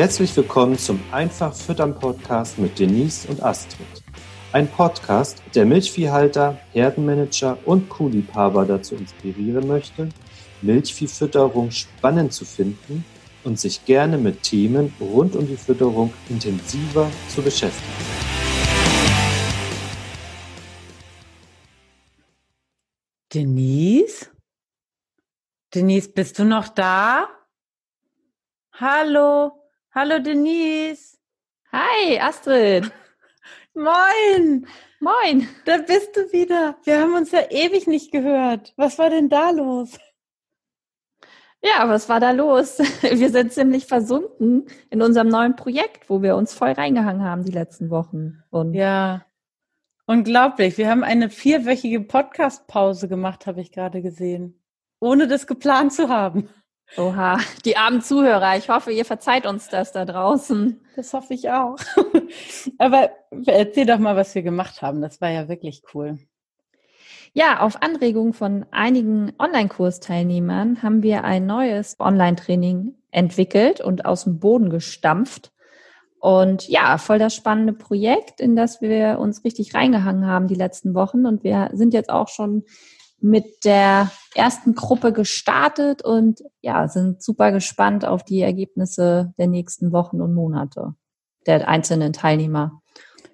Herzlich willkommen zum Einfach Füttern Podcast mit Denise und Astrid. Ein Podcast, der Milchviehhalter, Herdenmanager und Kuhliebhaber dazu inspirieren möchte, Milchviehfütterung spannend zu finden und sich gerne mit Themen rund um die Fütterung intensiver zu beschäftigen. Denise? Denise, bist du noch da? Hallo? Hallo Denise. Hi Astrid. Moin. Moin. Da bist du wieder. Wir haben uns ja ewig nicht gehört. Was war denn da los? Ja, was war da los? Wir sind ziemlich versunken in unserem neuen Projekt, wo wir uns voll reingehangen haben die letzten Wochen. Und ja, unglaublich. Wir haben eine vierwöchige Podcast-Pause gemacht, habe ich gerade gesehen, ohne das geplant zu haben. Oha, die armen Zuhörer. Ich hoffe, ihr verzeiht uns das da draußen. Das hoffe ich auch. Aber erzähl doch mal, was wir gemacht haben. Das war ja wirklich cool. Ja, auf Anregung von einigen Online-Kursteilnehmern haben wir ein neues Online-Training entwickelt und aus dem Boden gestampft. Und ja, voll das spannende Projekt, in das wir uns richtig reingehangen haben die letzten Wochen. Und wir sind jetzt auch schon mit der ersten Gruppe gestartet und ja, sind super gespannt auf die Ergebnisse der nächsten Wochen und Monate der einzelnen Teilnehmer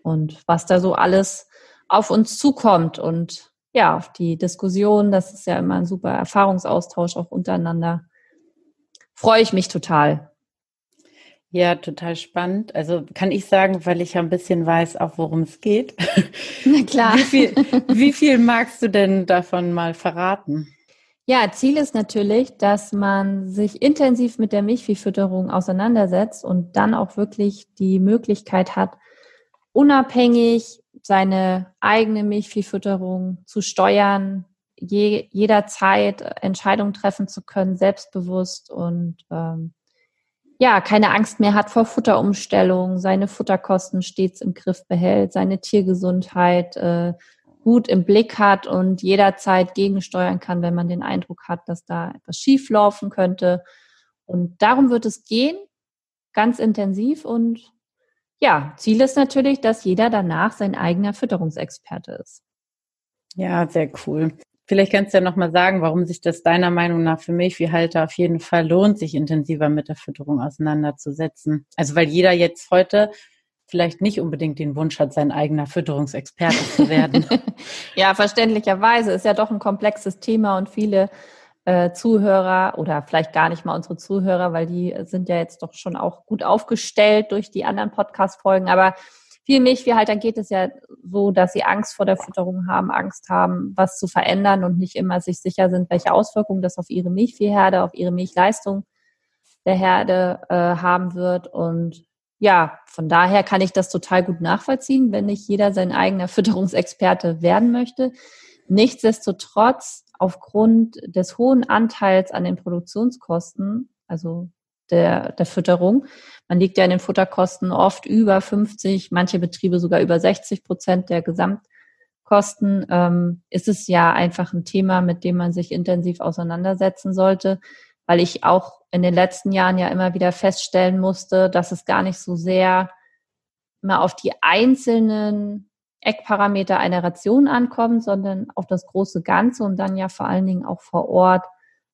und was da so alles auf uns zukommt und ja, die Diskussion, das ist ja immer ein super Erfahrungsaustausch auch untereinander. Freue ich mich total. Ja, total spannend. Also kann ich sagen, weil ich ja ein bisschen weiß, auch worum es geht. Na klar. Wie viel, wie viel magst du denn davon mal verraten? Ja, Ziel ist natürlich, dass man sich intensiv mit der Milchviehfütterung auseinandersetzt und dann auch wirklich die Möglichkeit hat, unabhängig seine eigene Milchviehfütterung zu steuern, je, jederzeit Entscheidungen treffen zu können, selbstbewusst und ähm, ja, keine Angst mehr hat vor Futterumstellung, seine Futterkosten stets im Griff behält, seine Tiergesundheit äh, gut im Blick hat und jederzeit gegensteuern kann, wenn man den Eindruck hat, dass da etwas schief laufen könnte. Und darum wird es gehen, ganz intensiv. Und ja, Ziel ist natürlich, dass jeder danach sein eigener Fütterungsexperte ist. Ja, sehr cool. Vielleicht kannst du ja nochmal sagen, warum sich das deiner Meinung nach für Milchviehhalter auf jeden Fall lohnt, sich intensiver mit der Fütterung auseinanderzusetzen. Also weil jeder jetzt heute vielleicht nicht unbedingt den Wunsch hat, sein eigener Fütterungsexperte zu werden. ja, verständlicherweise ist ja doch ein komplexes Thema und viele äh, Zuhörer oder vielleicht gar nicht mal unsere Zuhörer, weil die sind ja jetzt doch schon auch gut aufgestellt durch die anderen Podcast-Folgen, aber vielen Milchviehhaltern geht es ja so, dass sie Angst vor der Fütterung haben, Angst haben, was zu verändern und nicht immer sich sicher sind, welche Auswirkungen das auf ihre Milchviehherde, auf ihre Milchleistung der Herde äh, haben wird. Und ja, von daher kann ich das total gut nachvollziehen, wenn nicht jeder sein eigener Fütterungsexperte werden möchte. Nichtsdestotrotz, aufgrund des hohen Anteils an den Produktionskosten, also der, der Fütterung. Man liegt ja in den Futterkosten oft über 50, manche Betriebe sogar über 60 Prozent der Gesamtkosten. Ähm, ist es ja einfach ein Thema, mit dem man sich intensiv auseinandersetzen sollte, weil ich auch in den letzten Jahren ja immer wieder feststellen musste, dass es gar nicht so sehr immer auf die einzelnen Eckparameter einer Ration ankommt, sondern auf das große Ganze und dann ja vor allen Dingen auch vor Ort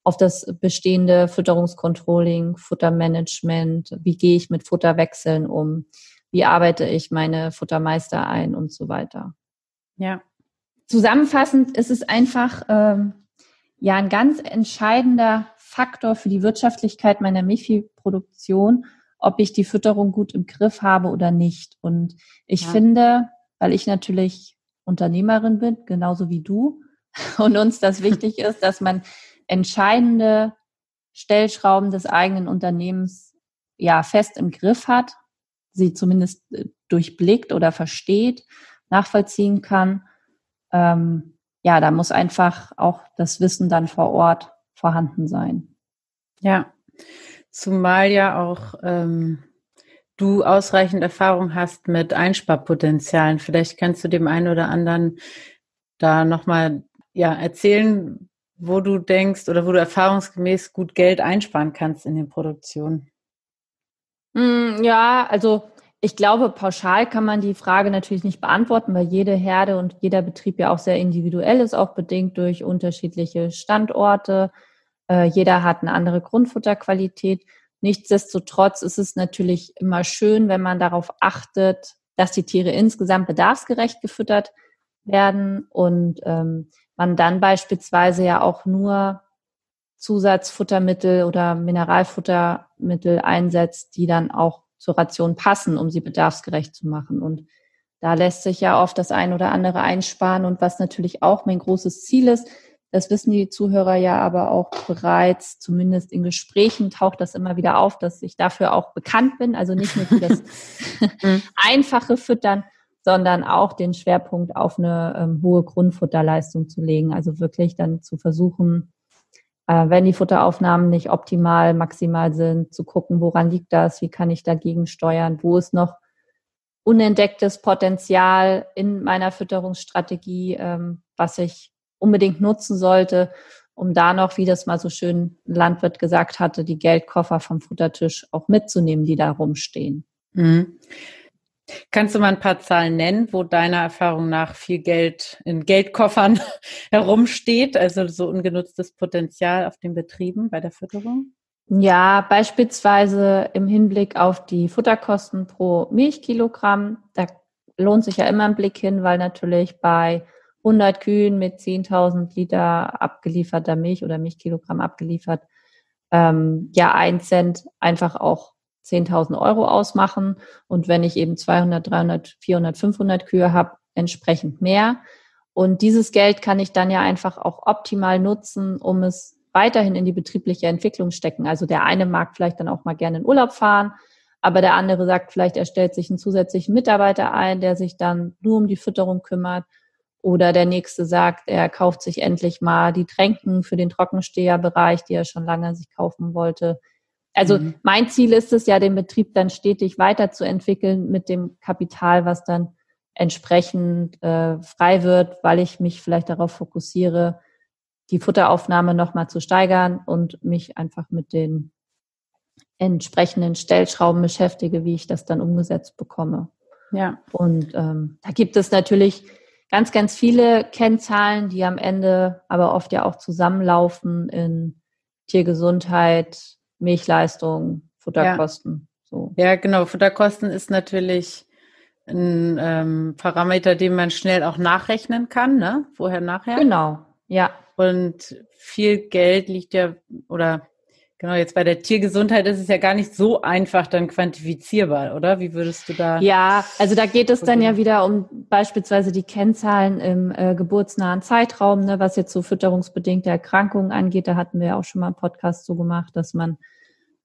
auf das bestehende Fütterungskontrolling, Futtermanagement, wie gehe ich mit Futterwechseln um, wie arbeite ich meine Futtermeister ein und so weiter. Ja. Zusammenfassend ist es einfach ähm, ja ein ganz entscheidender Faktor für die Wirtschaftlichkeit meiner Milchviehproduktion, ob ich die Fütterung gut im Griff habe oder nicht. Und ich ja. finde, weil ich natürlich Unternehmerin bin, genauso wie du, und uns das wichtig ist, dass man entscheidende Stellschrauben des eigenen Unternehmens ja fest im Griff hat, sie zumindest äh, durchblickt oder versteht, nachvollziehen kann. Ähm, ja, da muss einfach auch das Wissen dann vor Ort vorhanden sein. Ja, zumal ja auch ähm, du ausreichend Erfahrung hast mit Einsparpotenzialen. Vielleicht kannst du dem einen oder anderen da nochmal ja, erzählen, wo du denkst oder wo du erfahrungsgemäß gut Geld einsparen kannst in den Produktionen? Mm, ja, also ich glaube, pauschal kann man die Frage natürlich nicht beantworten, weil jede Herde und jeder Betrieb ja auch sehr individuell ist, auch bedingt durch unterschiedliche Standorte. Äh, jeder hat eine andere Grundfutterqualität. Nichtsdestotrotz ist es natürlich immer schön, wenn man darauf achtet, dass die Tiere insgesamt bedarfsgerecht gefüttert werden und ähm, man dann beispielsweise ja auch nur Zusatzfuttermittel oder Mineralfuttermittel einsetzt, die dann auch zur Ration passen, um sie bedarfsgerecht zu machen. Und da lässt sich ja oft das ein oder andere einsparen. Und was natürlich auch mein großes Ziel ist, das wissen die Zuhörer ja aber auch bereits, zumindest in Gesprächen taucht das immer wieder auf, dass ich dafür auch bekannt bin. Also nicht nur für das einfache Füttern, sondern auch den Schwerpunkt auf eine ähm, hohe Grundfutterleistung zu legen. Also wirklich dann zu versuchen, äh, wenn die Futteraufnahmen nicht optimal, maximal sind, zu gucken, woran liegt das, wie kann ich dagegen steuern, wo ist noch unentdecktes Potenzial in meiner Fütterungsstrategie, ähm, was ich unbedingt nutzen sollte, um da noch, wie das mal so schön Landwirt gesagt hatte, die Geldkoffer vom Futtertisch auch mitzunehmen, die da rumstehen. Mhm. Kannst du mal ein paar Zahlen nennen, wo deiner Erfahrung nach viel Geld in Geldkoffern herumsteht, also so ungenutztes Potenzial auf den Betrieben bei der Fütterung? Ja, beispielsweise im Hinblick auf die Futterkosten pro Milchkilogramm, da lohnt sich ja immer ein Blick hin, weil natürlich bei 100 Kühen mit 10.000 Liter abgelieferter Milch oder Milchkilogramm abgeliefert, ähm, ja, ein Cent einfach auch 10.000 Euro ausmachen. Und wenn ich eben 200, 300, 400, 500 Kühe habe, entsprechend mehr. Und dieses Geld kann ich dann ja einfach auch optimal nutzen, um es weiterhin in die betriebliche Entwicklung stecken. Also der eine mag vielleicht dann auch mal gerne in Urlaub fahren, aber der andere sagt vielleicht, er stellt sich einen zusätzlichen Mitarbeiter ein, der sich dann nur um die Fütterung kümmert. Oder der nächste sagt, er kauft sich endlich mal die Tränken für den Trockensteherbereich, die er schon lange sich kaufen wollte. Also mhm. mein Ziel ist es ja, den Betrieb dann stetig weiterzuentwickeln mit dem Kapital, was dann entsprechend äh, frei wird, weil ich mich vielleicht darauf fokussiere, die Futteraufnahme nochmal zu steigern und mich einfach mit den entsprechenden Stellschrauben beschäftige, wie ich das dann umgesetzt bekomme. Ja. Und ähm, da gibt es natürlich ganz, ganz viele Kennzahlen, die am Ende aber oft ja auch zusammenlaufen in Tiergesundheit, Milchleistung, Futterkosten. Ja. So. ja, genau. Futterkosten ist natürlich ein ähm, Parameter, den man schnell auch nachrechnen kann, ne? Vorher, nachher. Genau, ja. Und viel Geld liegt ja, oder Genau, jetzt bei der Tiergesundheit ist es ja gar nicht so einfach dann quantifizierbar, oder? Wie würdest du da? Ja, also da geht es dann ja wieder um beispielsweise die Kennzahlen im äh, geburtsnahen Zeitraum, ne, was jetzt so fütterungsbedingte Erkrankungen angeht. Da hatten wir ja auch schon mal einen Podcast so gemacht, dass man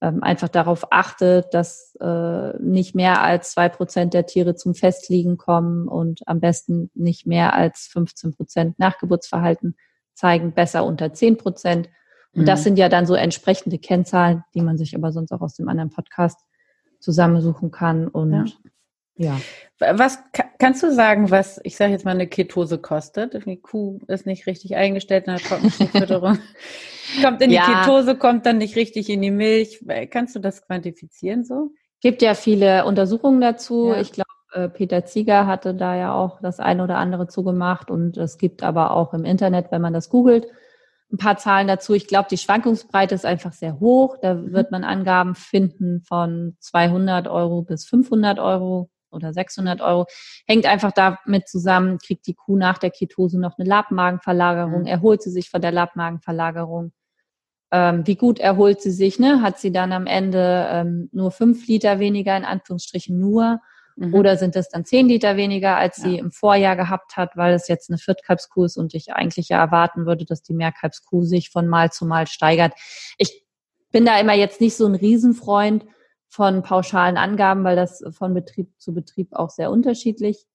ähm, einfach darauf achtet, dass äh, nicht mehr als zwei Prozent der Tiere zum Festliegen kommen und am besten nicht mehr als 15 Prozent Nachgeburtsverhalten zeigen, besser unter 10 Prozent. Und das mhm. sind ja dann so entsprechende Kennzahlen, die man sich aber sonst auch aus dem anderen Podcast zusammensuchen kann. Und ja. Ja. Was kannst du sagen, was, ich sage jetzt mal, eine Ketose kostet? Die Kuh ist nicht richtig eingestellt in der Trockenfütterung. kommt in die ja. Ketose, kommt dann nicht richtig in die Milch. Kannst du das quantifizieren so? Gibt ja viele Untersuchungen dazu. Ja. Ich glaube, äh, Peter Zieger hatte da ja auch das eine oder andere zugemacht und es gibt aber auch im Internet, wenn man das googelt, ein paar Zahlen dazu. Ich glaube, die Schwankungsbreite ist einfach sehr hoch. Da mhm. wird man Angaben finden von 200 Euro bis 500 Euro oder 600 Euro. Hängt einfach damit zusammen, kriegt die Kuh nach der Ketose noch eine Labmagenverlagerung, mhm. erholt sie sich von der Labmagenverlagerung. Ähm, wie gut erholt sie sich? Ne? Hat sie dann am Ende ähm, nur fünf Liter weniger, in Anführungsstrichen nur? Mhm. Oder sind es dann zehn Liter weniger, als ja. sie im Vorjahr gehabt hat, weil es jetzt eine Viertkalbskuh ist und ich eigentlich ja erwarten würde, dass die Mehrkalbskuh sich von Mal zu Mal steigert. Ich bin da immer jetzt nicht so ein Riesenfreund von pauschalen Angaben, weil das von Betrieb zu Betrieb auch sehr unterschiedlich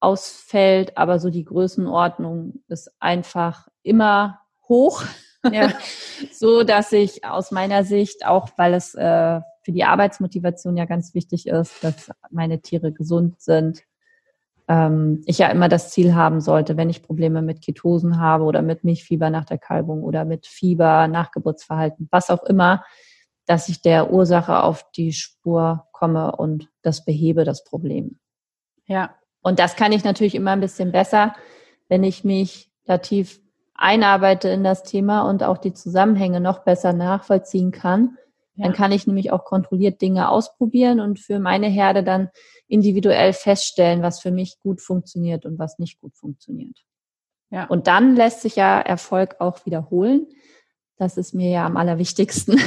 ausfällt. Aber so die Größenordnung ist einfach immer hoch. Ja. so dass ich aus meiner Sicht, auch weil es äh, für die Arbeitsmotivation ja ganz wichtig ist, dass meine Tiere gesund sind. Ähm, ich ja immer das Ziel haben sollte, wenn ich Probleme mit Ketosen habe oder mit Milchfieber nach der Kalbung oder mit Fieber, Nachgeburtsverhalten, was auch immer, dass ich der Ursache auf die Spur komme und das behebe, das Problem. Ja. Und das kann ich natürlich immer ein bisschen besser, wenn ich mich da tief einarbeite in das Thema und auch die Zusammenhänge noch besser nachvollziehen kann. Ja. Dann kann ich nämlich auch kontrolliert Dinge ausprobieren und für meine Herde dann individuell feststellen, was für mich gut funktioniert und was nicht gut funktioniert. Ja. Und dann lässt sich ja Erfolg auch wiederholen. Das ist mir ja am allerwichtigsten.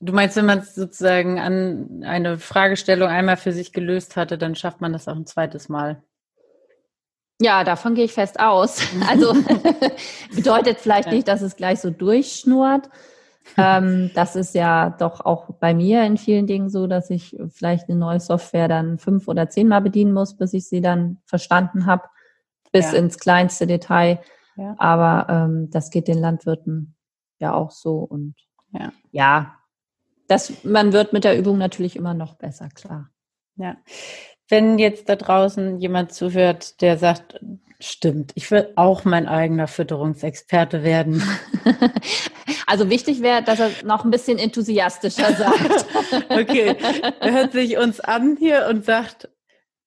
Du meinst, wenn man es sozusagen an eine Fragestellung einmal für sich gelöst hatte, dann schafft man das auch ein zweites Mal. Ja, davon gehe ich fest aus. Also bedeutet vielleicht nicht, dass es gleich so durchschnurrt. Ähm, das ist ja doch auch bei mir in vielen Dingen so, dass ich vielleicht eine neue Software dann fünf oder zehnmal bedienen muss, bis ich sie dann verstanden habe, bis ja. ins kleinste Detail. Ja. Aber ähm, das geht den Landwirten ja auch so. Und ja. ja, das, man wird mit der Übung natürlich immer noch besser, klar. Ja. Wenn jetzt da draußen jemand zuhört, der sagt, stimmt, ich will auch mein eigener Fütterungsexperte werden. Also wichtig wäre, dass er noch ein bisschen enthusiastischer sagt. okay, er hört sich uns an hier und sagt,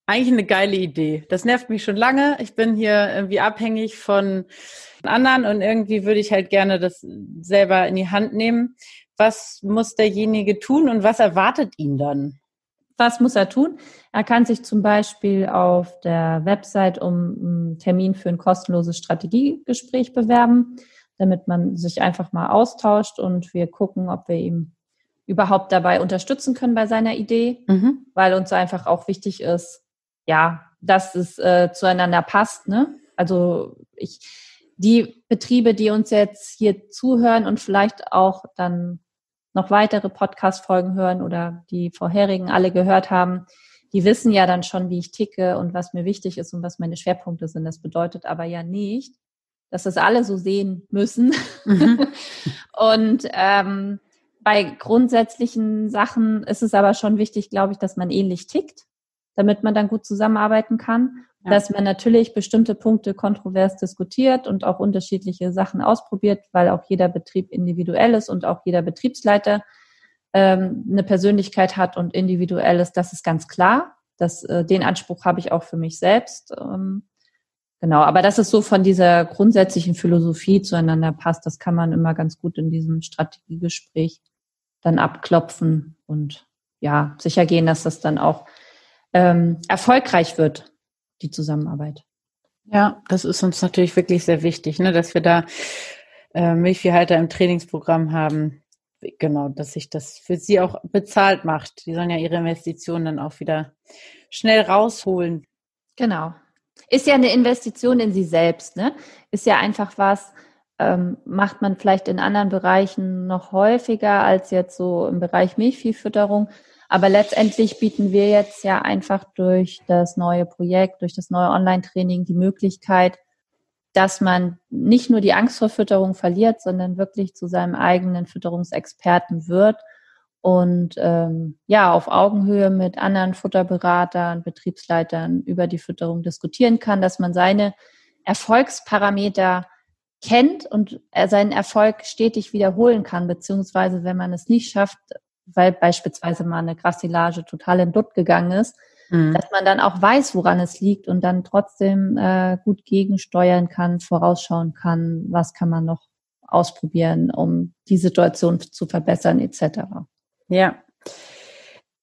eigentlich eine geile Idee. Das nervt mich schon lange. Ich bin hier irgendwie abhängig von anderen und irgendwie würde ich halt gerne das selber in die Hand nehmen. Was muss derjenige tun und was erwartet ihn dann? Was muss er tun? Er kann sich zum Beispiel auf der Website um einen Termin für ein kostenloses Strategiegespräch bewerben, damit man sich einfach mal austauscht und wir gucken, ob wir ihm überhaupt dabei unterstützen können bei seiner Idee, mhm. weil uns einfach auch wichtig ist, ja, dass es äh, zueinander passt. Ne? Also ich, die Betriebe, die uns jetzt hier zuhören und vielleicht auch dann noch weitere Podcast-Folgen hören oder die vorherigen alle gehört haben, die wissen ja dann schon, wie ich ticke und was mir wichtig ist und was meine Schwerpunkte sind. Das bedeutet aber ja nicht, dass das alle so sehen müssen. Mhm. und ähm, bei grundsätzlichen Sachen ist es aber schon wichtig, glaube ich, dass man ähnlich tickt, damit man dann gut zusammenarbeiten kann ja. dass man natürlich bestimmte Punkte kontrovers diskutiert und auch unterschiedliche Sachen ausprobiert, weil auch jeder Betrieb individuell ist und auch jeder Betriebsleiter ähm, eine Persönlichkeit hat und individuell ist. Das ist ganz klar. Das, äh, den Anspruch habe ich auch für mich selbst. Ähm, genau, aber das ist so von dieser grundsätzlichen Philosophie zueinander passt. Das kann man immer ganz gut in diesem Strategiegespräch dann abklopfen und ja, sicher gehen, dass das dann auch ähm, erfolgreich wird die Zusammenarbeit. Ja, das ist uns natürlich wirklich sehr wichtig, ne, dass wir da äh, Milchviehhalter im Trainingsprogramm haben. Genau, dass sich das für sie auch bezahlt macht. Die sollen ja ihre Investitionen dann auch wieder schnell rausholen. Genau. Ist ja eine Investition in sie selbst, ne? Ist ja einfach was, ähm, macht man vielleicht in anderen Bereichen noch häufiger als jetzt so im Bereich Milchviehfütterung. Aber letztendlich bieten wir jetzt ja einfach durch das neue Projekt, durch das neue Online-Training die Möglichkeit, dass man nicht nur die Angst vor Fütterung verliert, sondern wirklich zu seinem eigenen Fütterungsexperten wird und ähm, ja auf Augenhöhe mit anderen Futterberatern, Betriebsleitern über die Fütterung diskutieren kann, dass man seine Erfolgsparameter kennt und seinen Erfolg stetig wiederholen kann, beziehungsweise wenn man es nicht schafft, weil beispielsweise mal eine Grassilage total in Dutt gegangen ist, mhm. dass man dann auch weiß, woran es liegt und dann trotzdem äh, gut gegensteuern kann, vorausschauen kann, was kann man noch ausprobieren, um die Situation zu verbessern etc. Ja.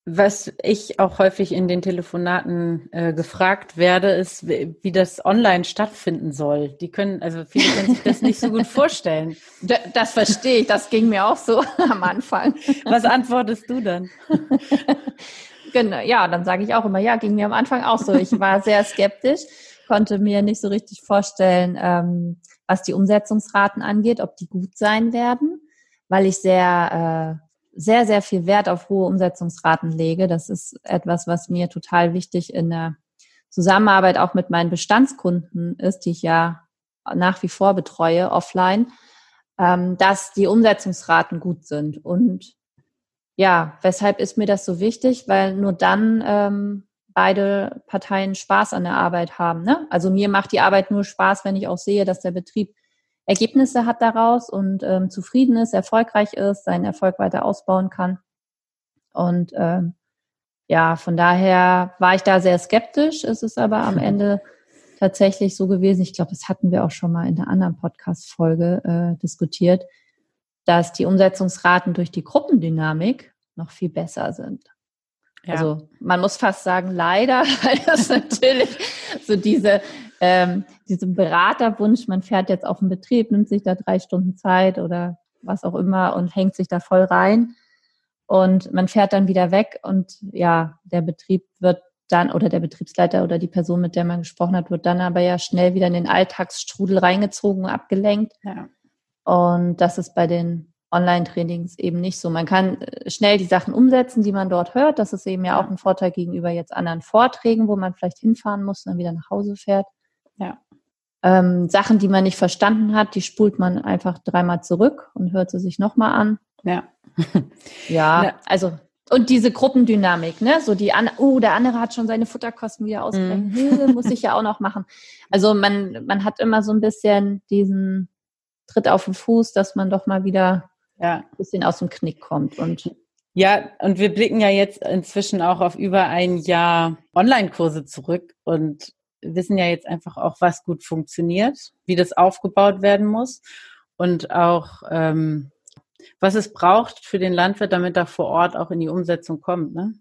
Was ich auch häufig in den Telefonaten äh, gefragt werde, ist, wie, wie das online stattfinden soll. Die können, also viele können sich das nicht so gut vorstellen. Das verstehe ich, das ging mir auch so am Anfang. Was antwortest du dann? genau, ja, dann sage ich auch immer, ja, ging mir am Anfang auch so. Ich war sehr skeptisch, konnte mir nicht so richtig vorstellen, ähm, was die Umsetzungsraten angeht, ob die gut sein werden, weil ich sehr äh, sehr, sehr viel Wert auf hohe Umsetzungsraten lege. Das ist etwas, was mir total wichtig in der Zusammenarbeit auch mit meinen Bestandskunden ist, die ich ja nach wie vor betreue offline, ähm, dass die Umsetzungsraten gut sind. Und ja, weshalb ist mir das so wichtig? Weil nur dann ähm, beide Parteien Spaß an der Arbeit haben. Ne? Also mir macht die Arbeit nur Spaß, wenn ich auch sehe, dass der Betrieb Ergebnisse hat daraus und ähm, zufrieden ist, erfolgreich ist, seinen Erfolg weiter ausbauen kann. Und ähm, ja, von daher war ich da sehr skeptisch. Es ist aber am Ende tatsächlich so gewesen. Ich glaube, das hatten wir auch schon mal in der anderen Podcast-Folge äh, diskutiert, dass die Umsetzungsraten durch die Gruppendynamik noch viel besser sind. Ja. Also man muss fast sagen, leider, weil das natürlich so diese, ähm, diesen Beraterwunsch, man fährt jetzt auf den Betrieb, nimmt sich da drei Stunden Zeit oder was auch immer und hängt sich da voll rein und man fährt dann wieder weg und ja, der Betrieb wird dann oder der Betriebsleiter oder die Person, mit der man gesprochen hat, wird dann aber ja schnell wieder in den Alltagsstrudel reingezogen, abgelenkt. Ja. Und das ist bei den Online-Trainings eben nicht so. Man kann äh, schnell die Sachen umsetzen, die man dort hört. Das ist eben ja auch ein Vorteil gegenüber jetzt anderen Vorträgen, wo man vielleicht hinfahren muss und dann wieder nach Hause fährt. Ja. Ähm, Sachen, die man nicht verstanden hat, die spult man einfach dreimal zurück und hört sie sich nochmal an. Ja. ja, ja, also und diese Gruppendynamik, ne? So die an, oh, der andere hat schon seine Futterkosten wieder ausgerechnet, mm. muss ich ja auch noch machen. Also man, man hat immer so ein bisschen diesen Tritt auf den Fuß, dass man doch mal wieder ja. ein bisschen aus dem Knick kommt. Und ja, und wir blicken ja jetzt inzwischen auch auf über ein Jahr Online-Kurse zurück und wissen ja jetzt einfach auch, was gut funktioniert, wie das aufgebaut werden muss und auch ähm, was es braucht für den Landwirt, damit er vor Ort auch in die Umsetzung kommt. Ne?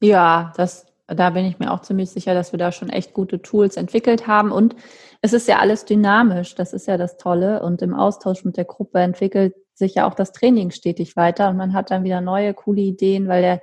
Ja, das, da bin ich mir auch ziemlich sicher, dass wir da schon echt gute Tools entwickelt haben. Und es ist ja alles dynamisch, das ist ja das Tolle. Und im Austausch mit der Gruppe entwickelt sich ja auch das Training stetig weiter und man hat dann wieder neue, coole Ideen, weil der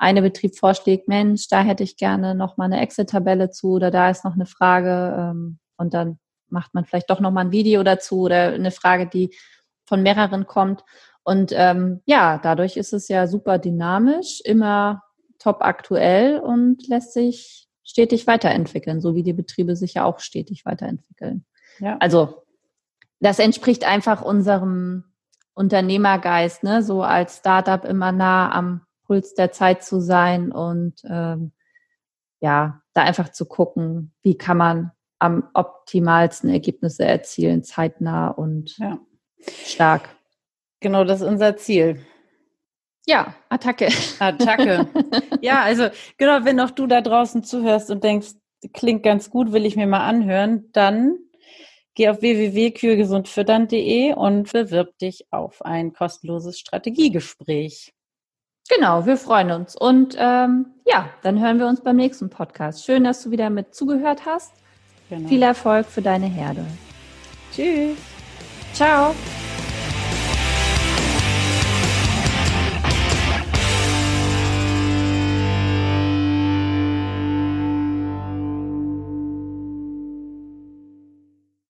eine Betrieb vorschlägt, Mensch, da hätte ich gerne noch mal eine Excel-Tabelle zu oder da ist noch eine Frage ähm, und dann macht man vielleicht doch noch mal ein Video dazu oder eine Frage, die von mehreren kommt. Und ähm, ja, dadurch ist es ja super dynamisch, immer top aktuell und lässt sich stetig weiterentwickeln, so wie die Betriebe sich ja auch stetig weiterentwickeln. Ja. Also das entspricht einfach unserem Unternehmergeist, ne? so als Startup immer nah am Puls der Zeit zu sein und ähm, ja, da einfach zu gucken, wie kann man am optimalsten Ergebnisse erzielen, zeitnah und ja. stark. Genau, das ist unser Ziel. Ja, Attacke. Attacke. ja, also genau, wenn auch du da draußen zuhörst und denkst, klingt ganz gut, will ich mir mal anhören, dann Geh auf www.kühegesundfüttern.de und bewirb dich auf ein kostenloses Strategiegespräch. Genau, wir freuen uns. Und ähm, ja, dann hören wir uns beim nächsten Podcast. Schön, dass du wieder mit zugehört hast. Genau. Viel Erfolg für deine Herde. Tschüss. Ciao.